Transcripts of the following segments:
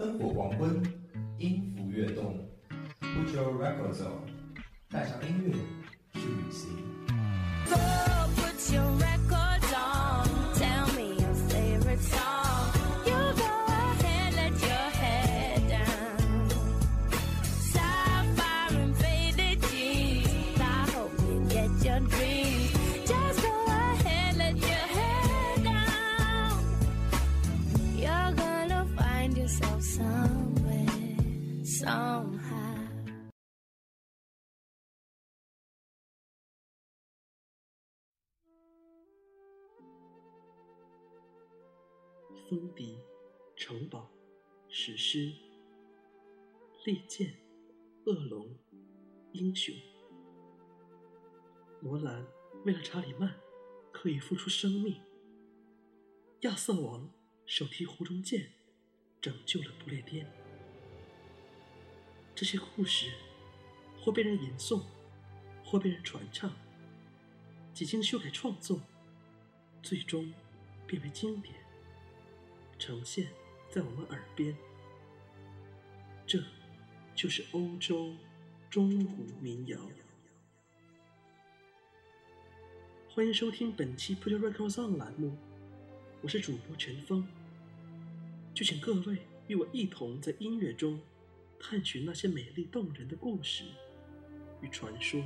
灯火黄昏，音符跃动，Put your records on，带上音乐去旅行。之、利剑、恶龙、英雄。罗兰为了查理曼，可以付出生命。亚瑟王手提湖中剑，拯救了不列颠。这些故事，或被人吟诵，或被人传唱，几经修改创作，最终变为经典。呈现在我们耳边。就是欧洲中古民谣。欢迎收听本期 Put Your Records On 栏目，我是主播陈峰。就请各位与我一同在音乐中探寻那些美丽动人的故事与传说。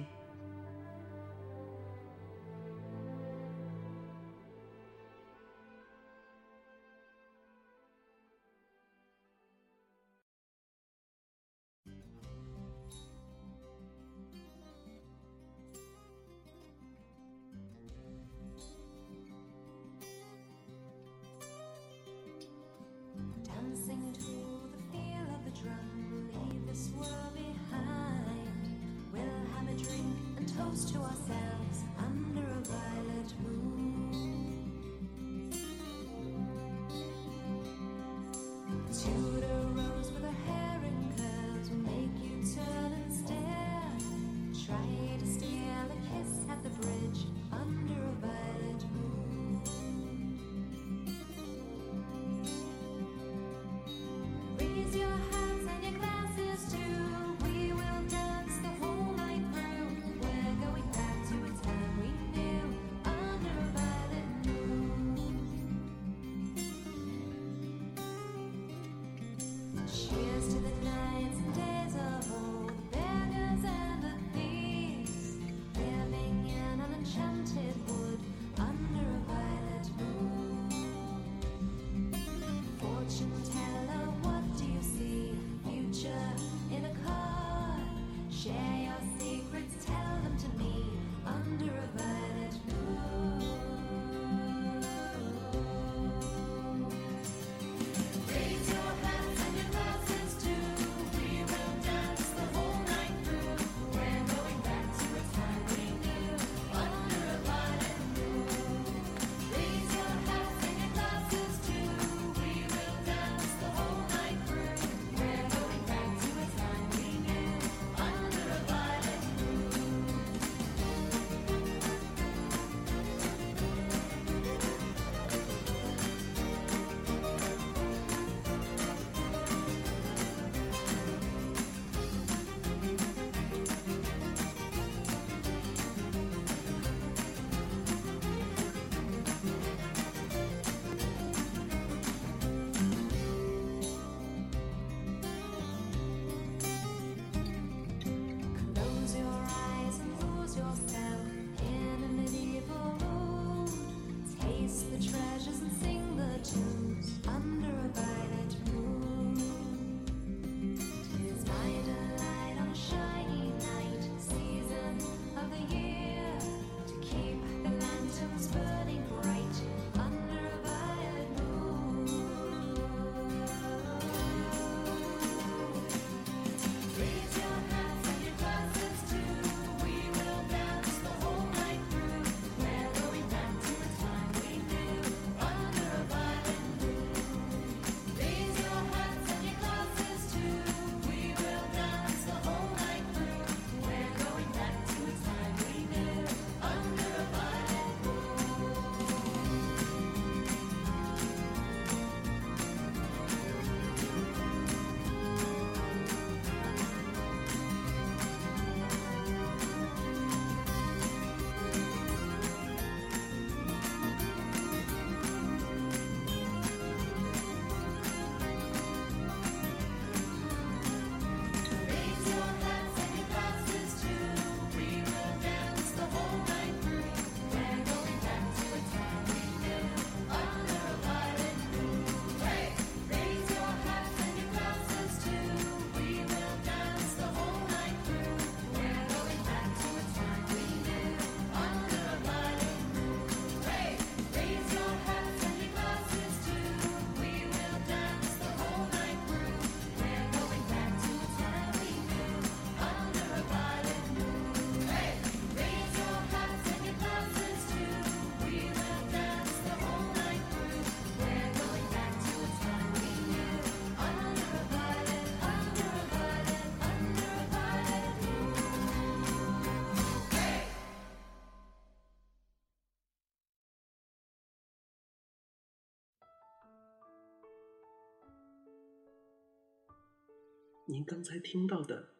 您刚才听到的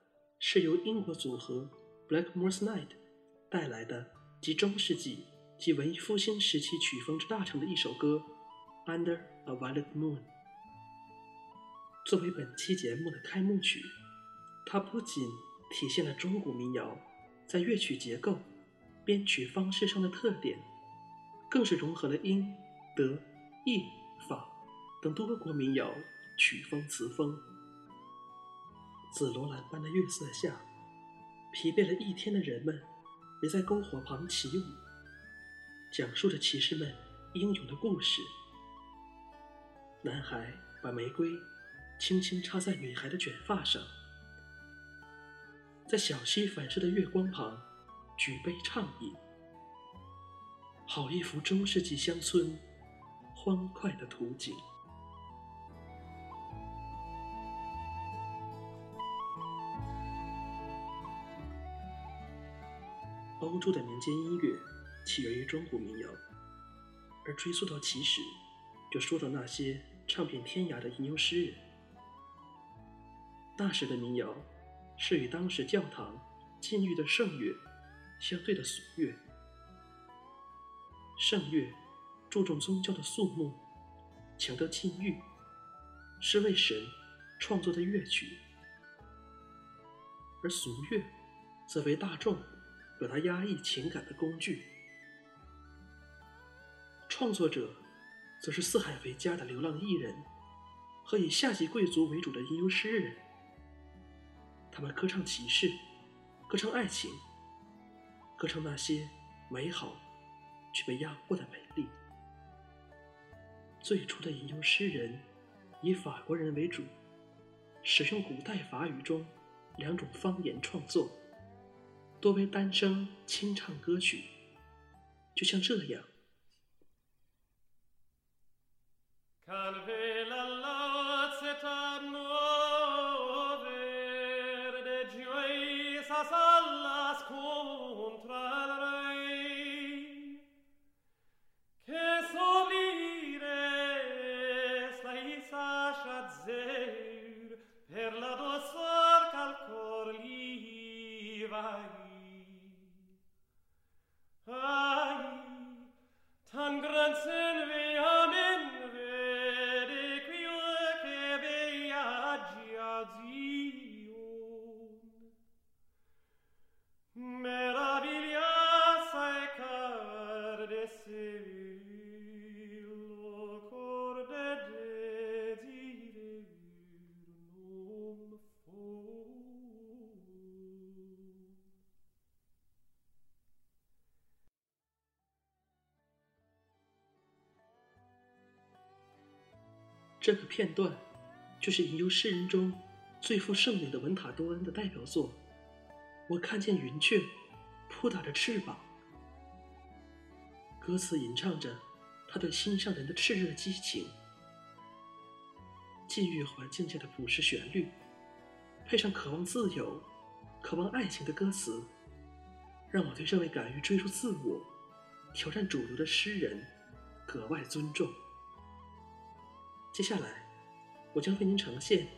是由英国组合 Blackmore's Night 带来的集中世纪及文艺复兴时期曲风之大成的一首歌《Under a Violet Moon》。作为本期节目的开幕曲，它不仅体现了中古民谣在乐曲结构、编曲方式上的特点，更是融合了英、德、意、法等多个国民谣曲风词风。紫罗兰般的月色下，疲惫了一天的人们围在篝火旁起舞，讲述着骑士们英勇的故事。男孩把玫瑰轻轻插在女孩的卷发上，在小溪反射的月光旁举杯畅饮，好一幅中世纪乡村欢快的图景。欧洲的民间音乐起源于中古民谣，而追溯到起始，就说到那些唱遍天涯的吟游诗人。那时的民谣是与当时教堂禁欲的圣乐相对的俗乐。圣乐注重宗教的肃穆，强调禁欲，是为神创作的乐曲；而俗乐则为大众表达压抑情感的工具。创作者则是四海为家的流浪艺人和以下级贵族为主的吟游诗人。他们歌唱骑士，歌唱爱情，歌唱那些美好却被压迫的美丽。最初的吟游诗人以法国人为主，使用古代法语中两种方言创作，多为单声清唱歌曲，就像这样。Calve la lanceta mover de gioisas alas contra Ai, tan grenzen wir 这个片段就是吟游诗人中最负盛名的文塔多恩的代表作。我看见云雀扑打着翅膀，歌词吟唱着他对心上人的炽热激情。禁欲环境下的朴实旋律，配上渴望自由、渴望爱情的歌词，让我对这位敢于追逐自我、挑战主流的诗人格外尊重。接下来，我将为您呈现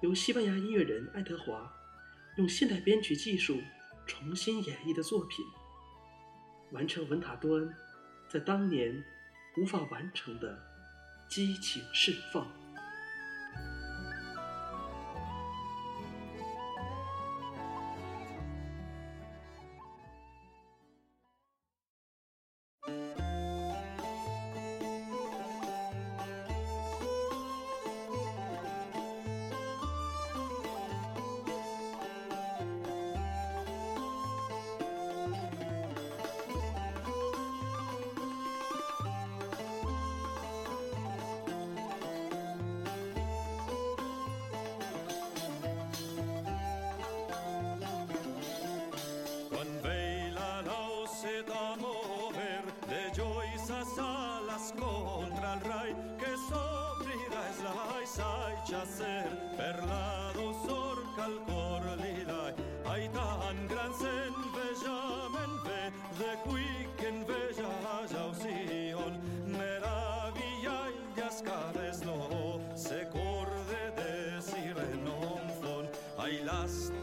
由西班牙音乐人爱德华用现代编曲技术重新演绎的作品，完成文塔多恩在当年无法完成的激情释放。last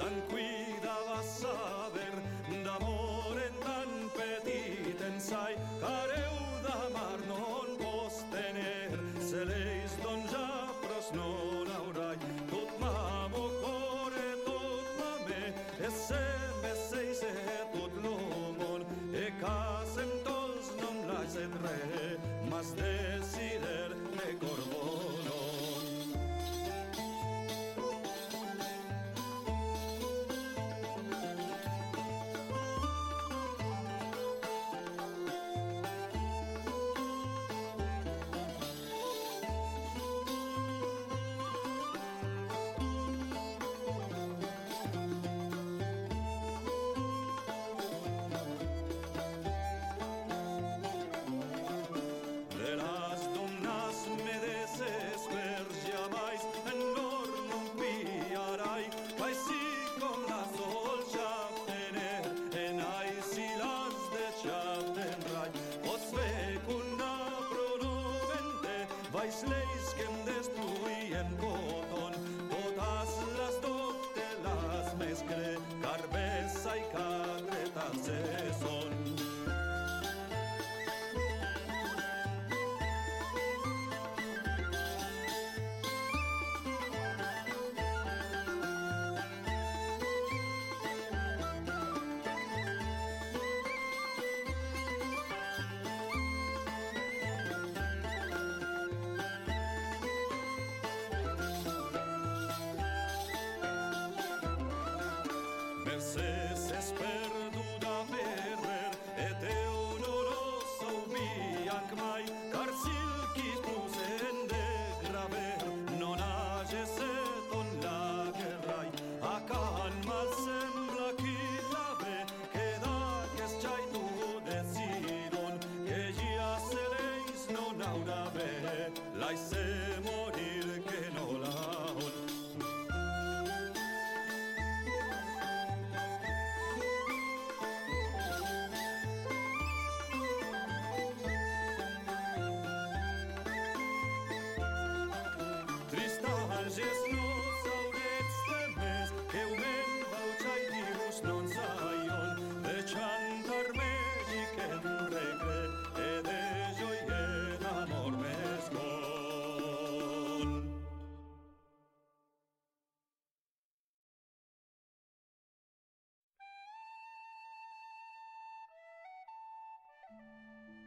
I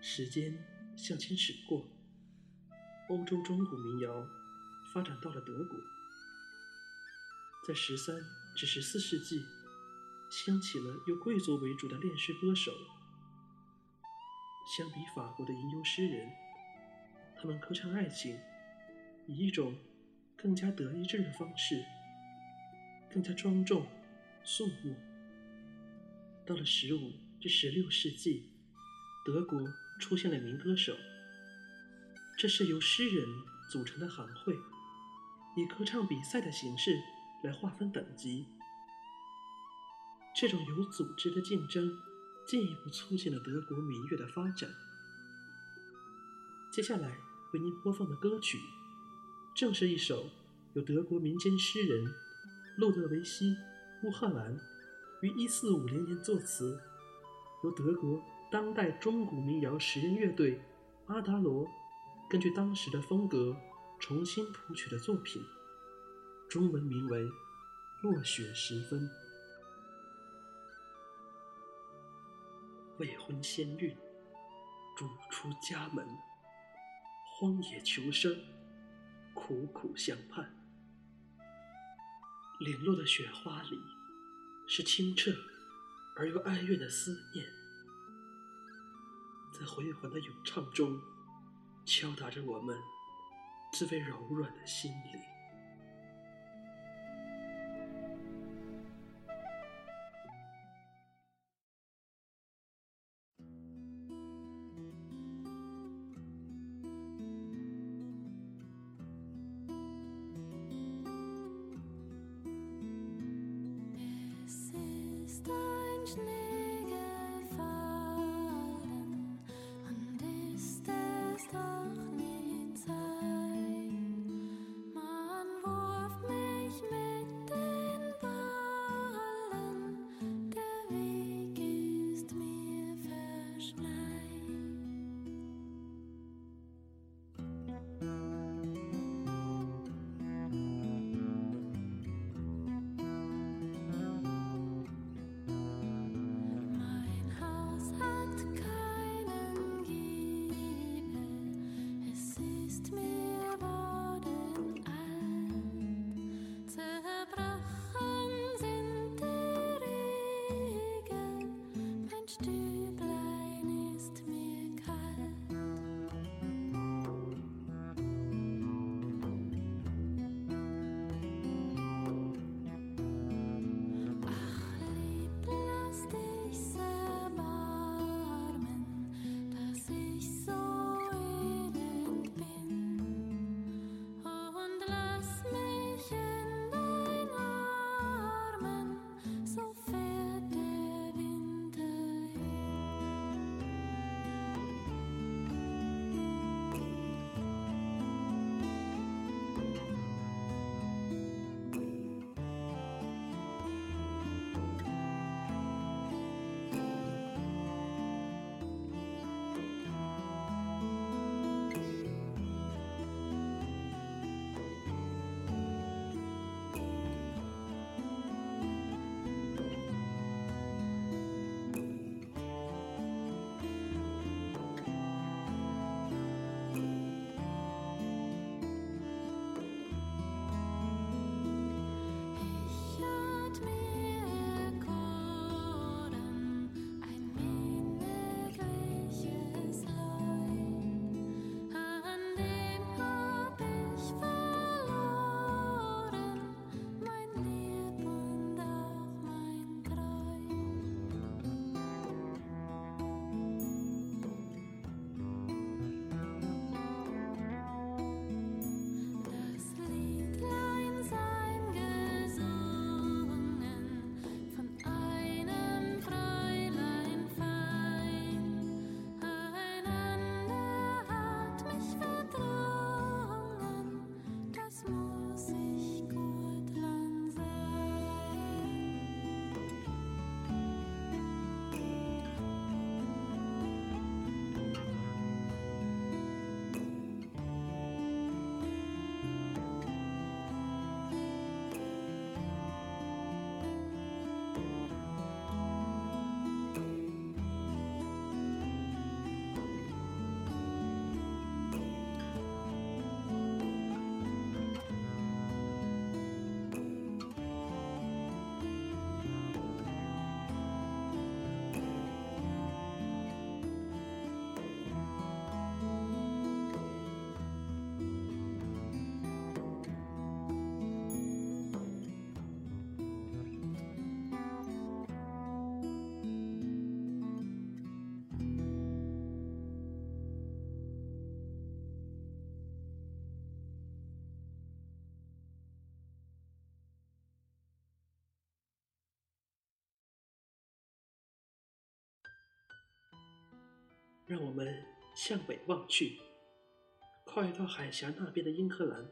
时间向前驶过，欧洲中古民谣发展到了德国，在十三至十四世纪，兴起了由贵族为主的恋诗歌手。相比法国的吟游诗人，他们歌唱爱情，以一种更加得意志的方式，更加庄重、肃穆。到了十五至十六世纪，德国出现了民歌手，这是由诗人组成的行会，以歌唱比赛的形式来划分等级。这种有组织的竞争，进一步促进了德国民乐的发展。接下来为您播放的歌曲，正是一首由德国民间诗人路德维希·乌赫兰于1450年作词，由德国当代中古民谣实验乐队阿达罗根据当时的风格重新谱曲的作品，中文名为《落雪时分》。未婚先孕，逐出家门，荒野求生，苦苦相盼。零落的雪花里，是清澈而又哀怨的思念，在回环的咏唱中，敲打着我们最为柔软的心灵。much to 让我们向北望去，跨越到海峡那边的英格兰。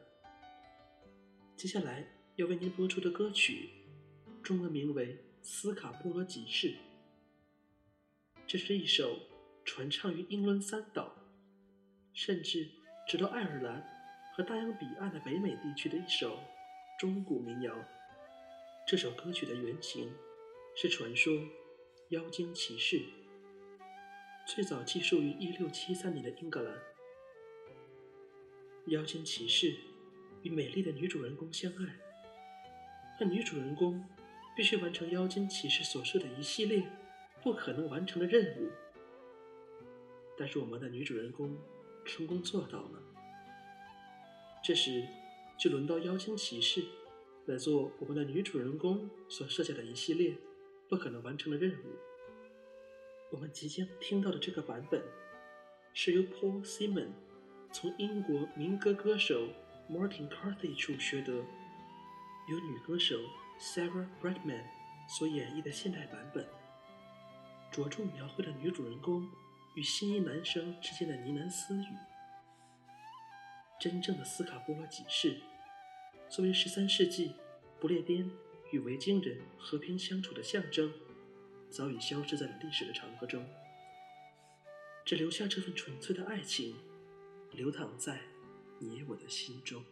接下来要为您播出的歌曲，中文名为《斯卡波罗集市》。这是一首传唱于英伦三岛，甚至直到爱尔兰和大洋彼岸的北美地区的一首中古民谣。这首歌曲的原型是传说妖精骑士。最早记述于1673年的英格兰。妖精骑士与美丽的女主人公相爱，但女主人公必须完成妖精骑士所设的一系列不可能完成的任务。但是我们的女主人公成功做到了。这时，就轮到妖精骑士来做我们的女主人公所设下的一系列不可能完成的任务。我们即将听到的这个版本，是由 Paul Simon 从英国民歌歌手 Martin Carthy 处学得，由女歌手 Sarah Brightman 所演绎的现代版本，着重描绘了女主人公与心仪男生之间的呢喃私语。真正的斯卡波罗集市，作为13世纪不列颠与维京人和平相处的象征。早已消失在了历史的长河中，只留下这份纯粹的爱情，流淌在你我的心中。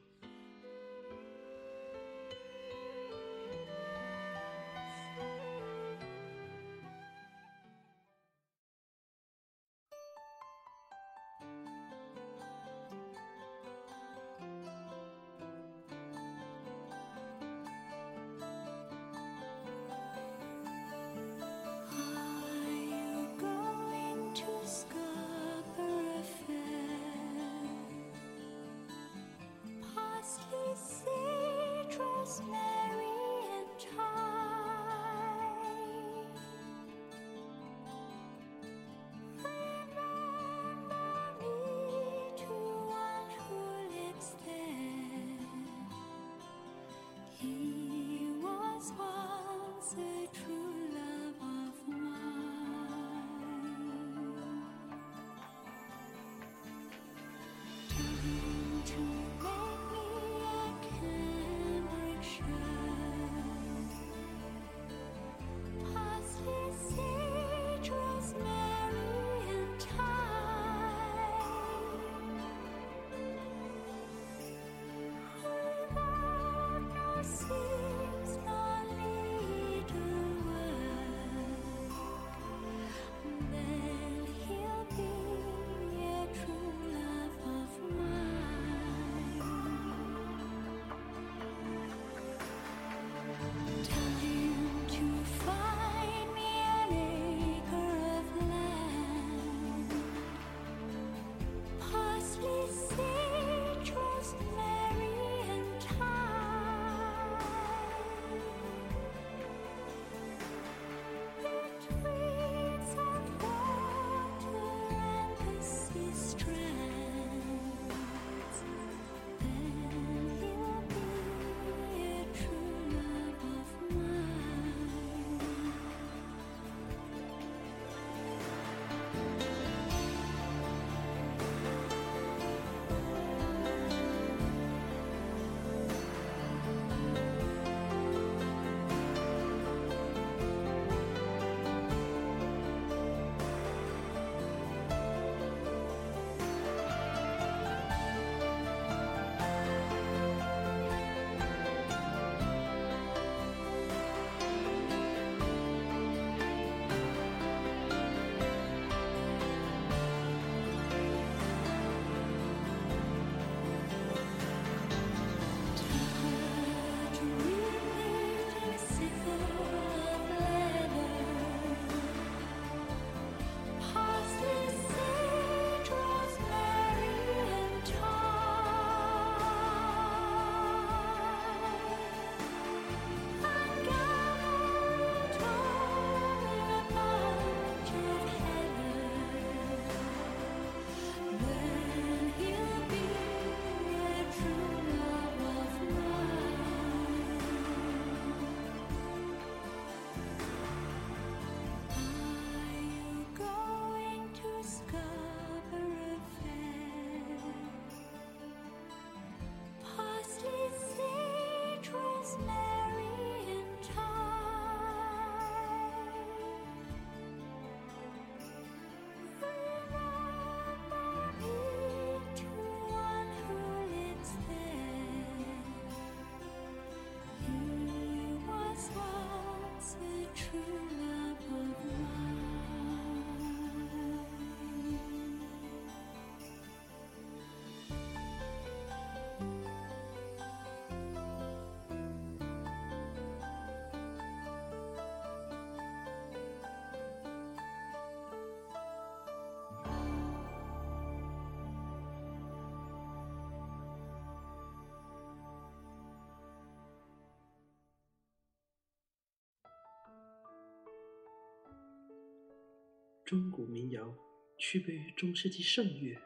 中古民谣区别于中世纪圣乐，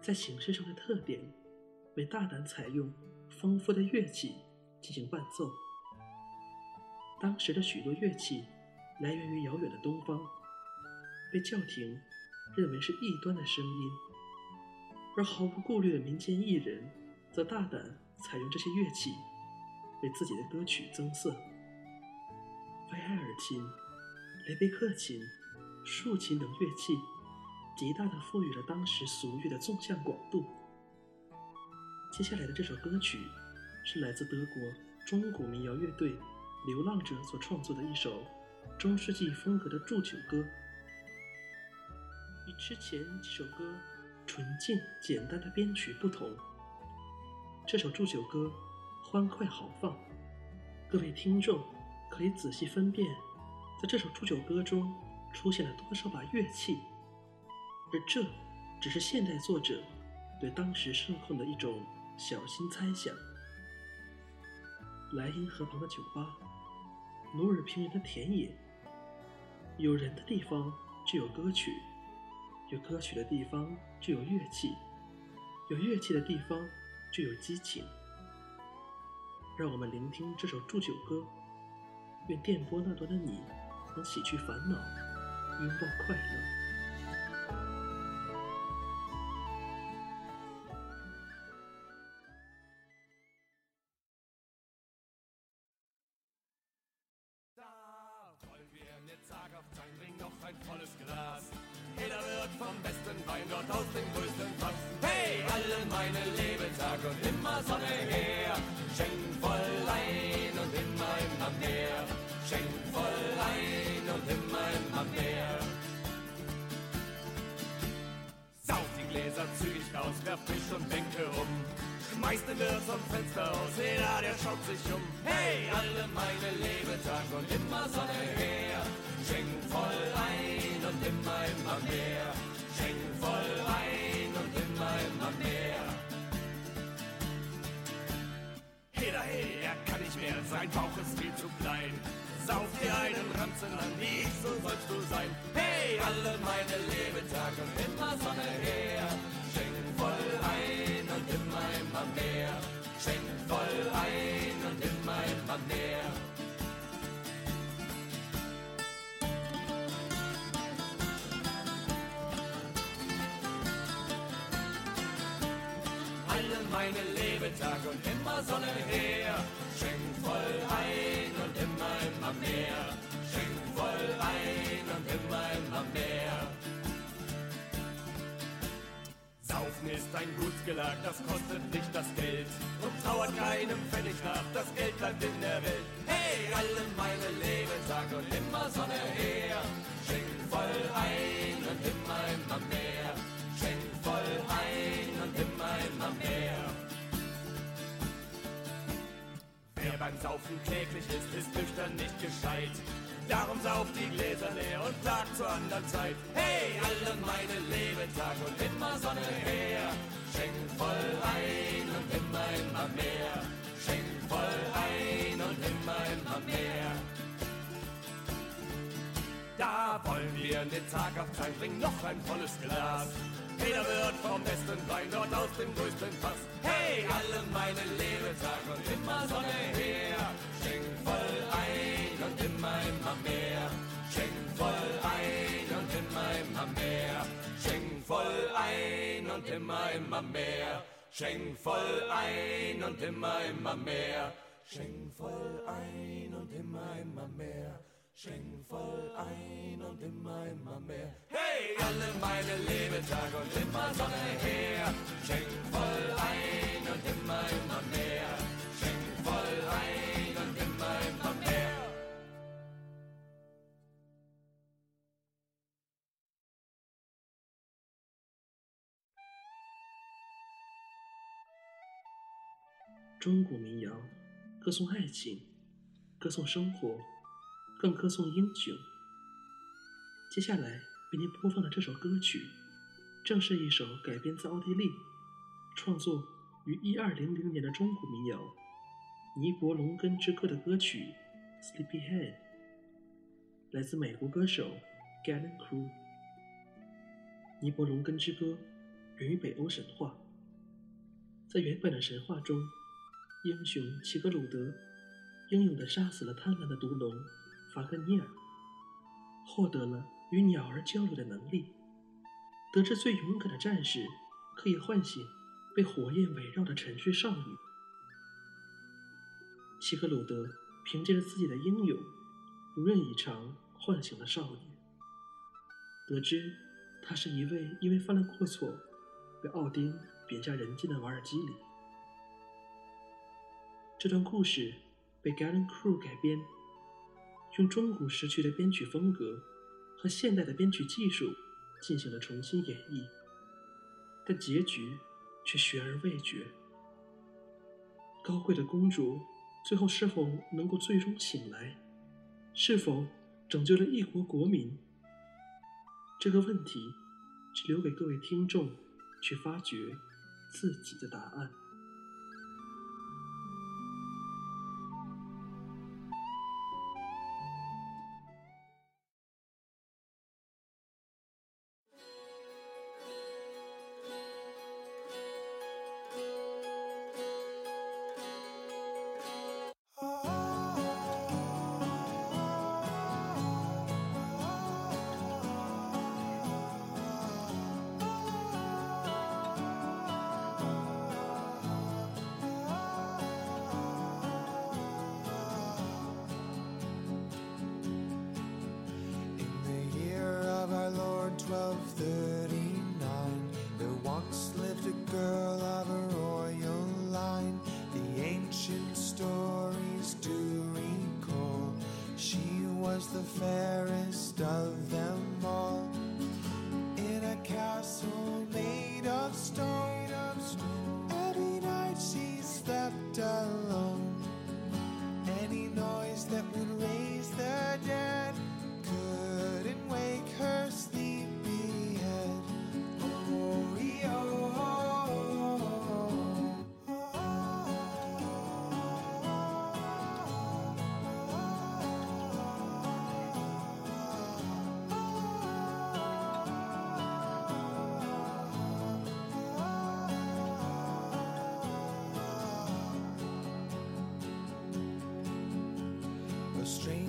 在形式上的特点为大胆采用丰富的乐器进行伴奏。当时的许多乐器来源于遥远的东方，被教廷认为是异端的声音，而毫无顾虑的民间艺人则大胆采用这些乐器为自己的歌曲增色。维埃尔琴、雷贝克琴、竖琴等乐器，极大地赋予了当时俗乐的纵向广度。接下来的这首歌曲是来自德国中古民谣乐队流浪者所创作的一首中世纪风格的祝酒歌。与之前几首歌纯净简单的编曲不同，这首祝酒歌欢快豪放。各位听众可以仔细分辨，在这首祝酒歌中出现了多少把乐器，而这只是现代作者对当时盛况的一种小心猜想。莱茵河旁的酒吧，努尔平原的田野，有人的地方就有歌曲，有歌曲的地方就有乐器，有乐器的地方就有激情。让我们聆听这首祝酒歌，愿电波那端的你能洗去烦恼，拥抱快乐。Zügig aus, werf Tisch und Bänke um. Schmeißt den Wirt zum Fenster aus, jeder, der schaut sich um. Hey, alle meine Lebetag und immer Sonne her. Schenk voll ein und immer, immer mehr. Schenk voll ein und immer, immer mehr. Jeder, hey, er kann nicht mehr, sein Bauch ist viel zu klein. Sauf dir einen Ranzen an, wie ich, so sollst du sein. Hey, alle meine Lebetag und immer Sonne her. Schenk voll ein und immer, mehr. Schenk voll ein und immer, immer mehr. Alle meine Lebetag und immer Sonne her. Schenk voll ein und immer, immer mehr. Schenk voll ein und immer, immer mehr. Saufen ist ein Gutsgelag, das kostet nicht das Geld und trauert keinem Pfennig nach, das Geld bleibt in der Welt. Hey, alle meine Lebetag und immer Sonne her. Schenk voll ein und immer, immer mehr. Schenk voll ein und immer, immer mehr. Wer beim Saufen kläglich ist, ist nüchtern nicht gescheit. Darum sauft die Gläser leer und klagt zur anderen Zeit. Hey, alle meine Lebetag und immer Sonne her. Schenk voll ein und immer, immer mehr. Schenk voll ein und immer, immer mehr. Da wollen wir den Tag auf Zeit bringen, noch ein volles Glas. Jeder wird vom besten Wein dort aus dem größten Fass. Hey, alle meine Lebetag und immer Sonne her. Schenk voll meinem am Meer, voll ein und immer immer mehr. Schenk voll ein und immer immer mehr. Schenk voll ein und immer immer mehr. Schenk voll ein und in meinem am Meer. Voll ein und immer, immer mehr. Hey, alle meine Lebetage und immer Sonne her. Schenk voll ein und immer, immer mehr. 中古民谣歌颂爱情，歌颂生活，更歌颂英雄。接下来为您播放的这首歌曲，正是一首改编自奥地利，创作于一二零零年的中古民谣《尼伯龙根之歌》的歌曲《Sleepyhead》，来自美国歌手 Galen Crew。尼伯龙根之歌源于北欧神话。在原本的神话中，英雄齐格鲁德英勇地杀死了贪婪的毒龙法格尼尔，获得了与鸟儿交流的能力。得知最勇敢的战士可以唤醒被火焰围绕的沉睡少女，齐格鲁德凭借着自己的英勇，如愿以偿唤醒了少女。得知他是一位因为犯了过错被奥丁贬下人间的瓦尔基里。这段故事被 Galen Crew 改编，用中古时期的编曲风格和现代的编曲技术进行了重新演绎，但结局却悬而未决。高贵的公主最后是否能够最终醒来？是否拯救了一国国民？这个问题，只留给各位听众去发掘自己的答案。strange.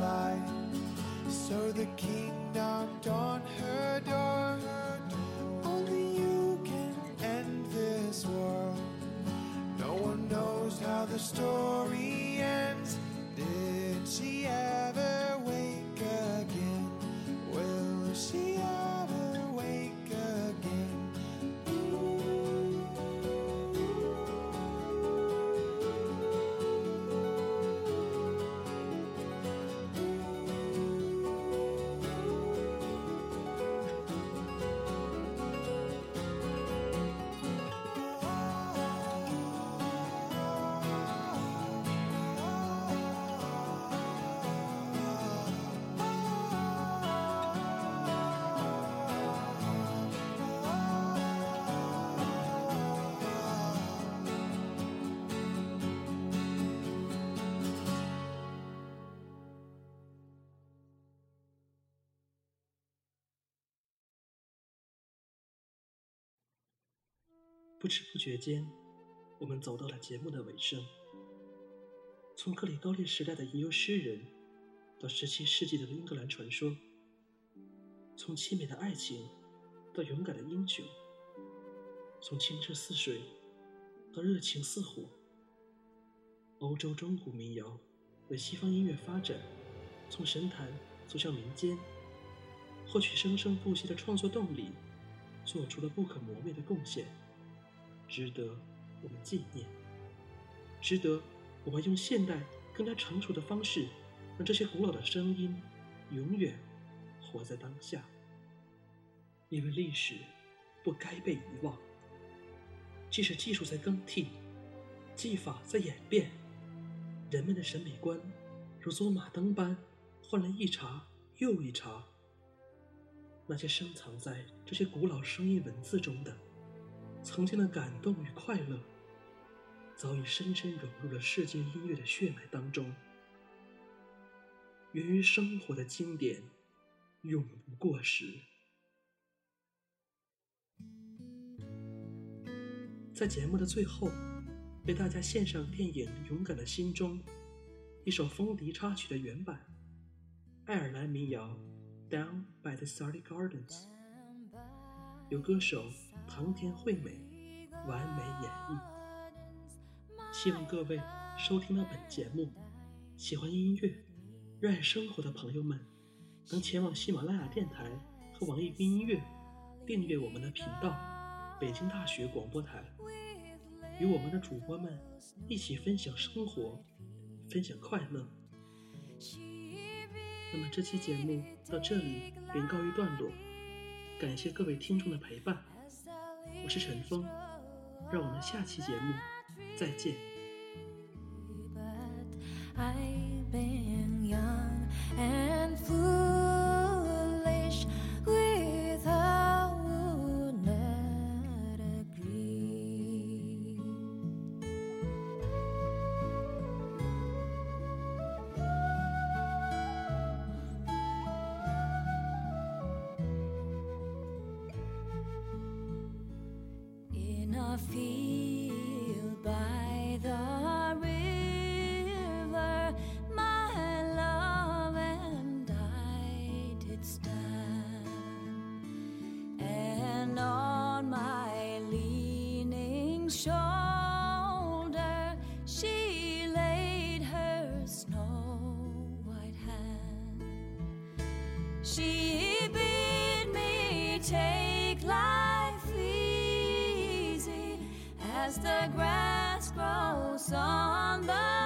Lie. So the king knocked on her door. Only you can end this war. No one knows how the story 间，我们走到了节目的尾声。从克里高利时代的吟游诗人，到十七世纪的英格兰传说；从凄美的爱情，到勇敢的英雄；从清澈似水，到热情似火。欧洲中古民谣为西方音乐发展，从神坛走向民间，获取生生不息的创作动力，做出了不可磨灭的贡献。值得我们纪念，值得我们用现代更加成熟的方式，让这些古老的声音永远活在当下。因为历史不该被遗忘，即使技术在更替，技法在演变，人们的审美观如走马灯般换了一茬又一茬。那些深藏在这些古老声音文字中的。曾经的感动与快乐，早已深深融入了世界音乐的血脉当中。源于生活的经典，永不过时。在节目的最后，为大家献上电影《勇敢的心中》一首风笛插曲的原版——爱尔兰民谣《Down by the Surrey Gardens》，由歌手。唐田惠美完美演绎，希望各位收听到本节目，喜欢音乐、热爱生活的朋友们，能前往喜马拉雅电台和网易云音乐订阅我们的频道——北京大学广播台，与我们的主播们一起分享生活，分享快乐。那么这期节目到这里便告一段落，感谢各位听众的陪伴。我是陈峰，让我们下期节目再见。Shoulder she laid her snow white hand. She bid me take life easy as the grass grows on the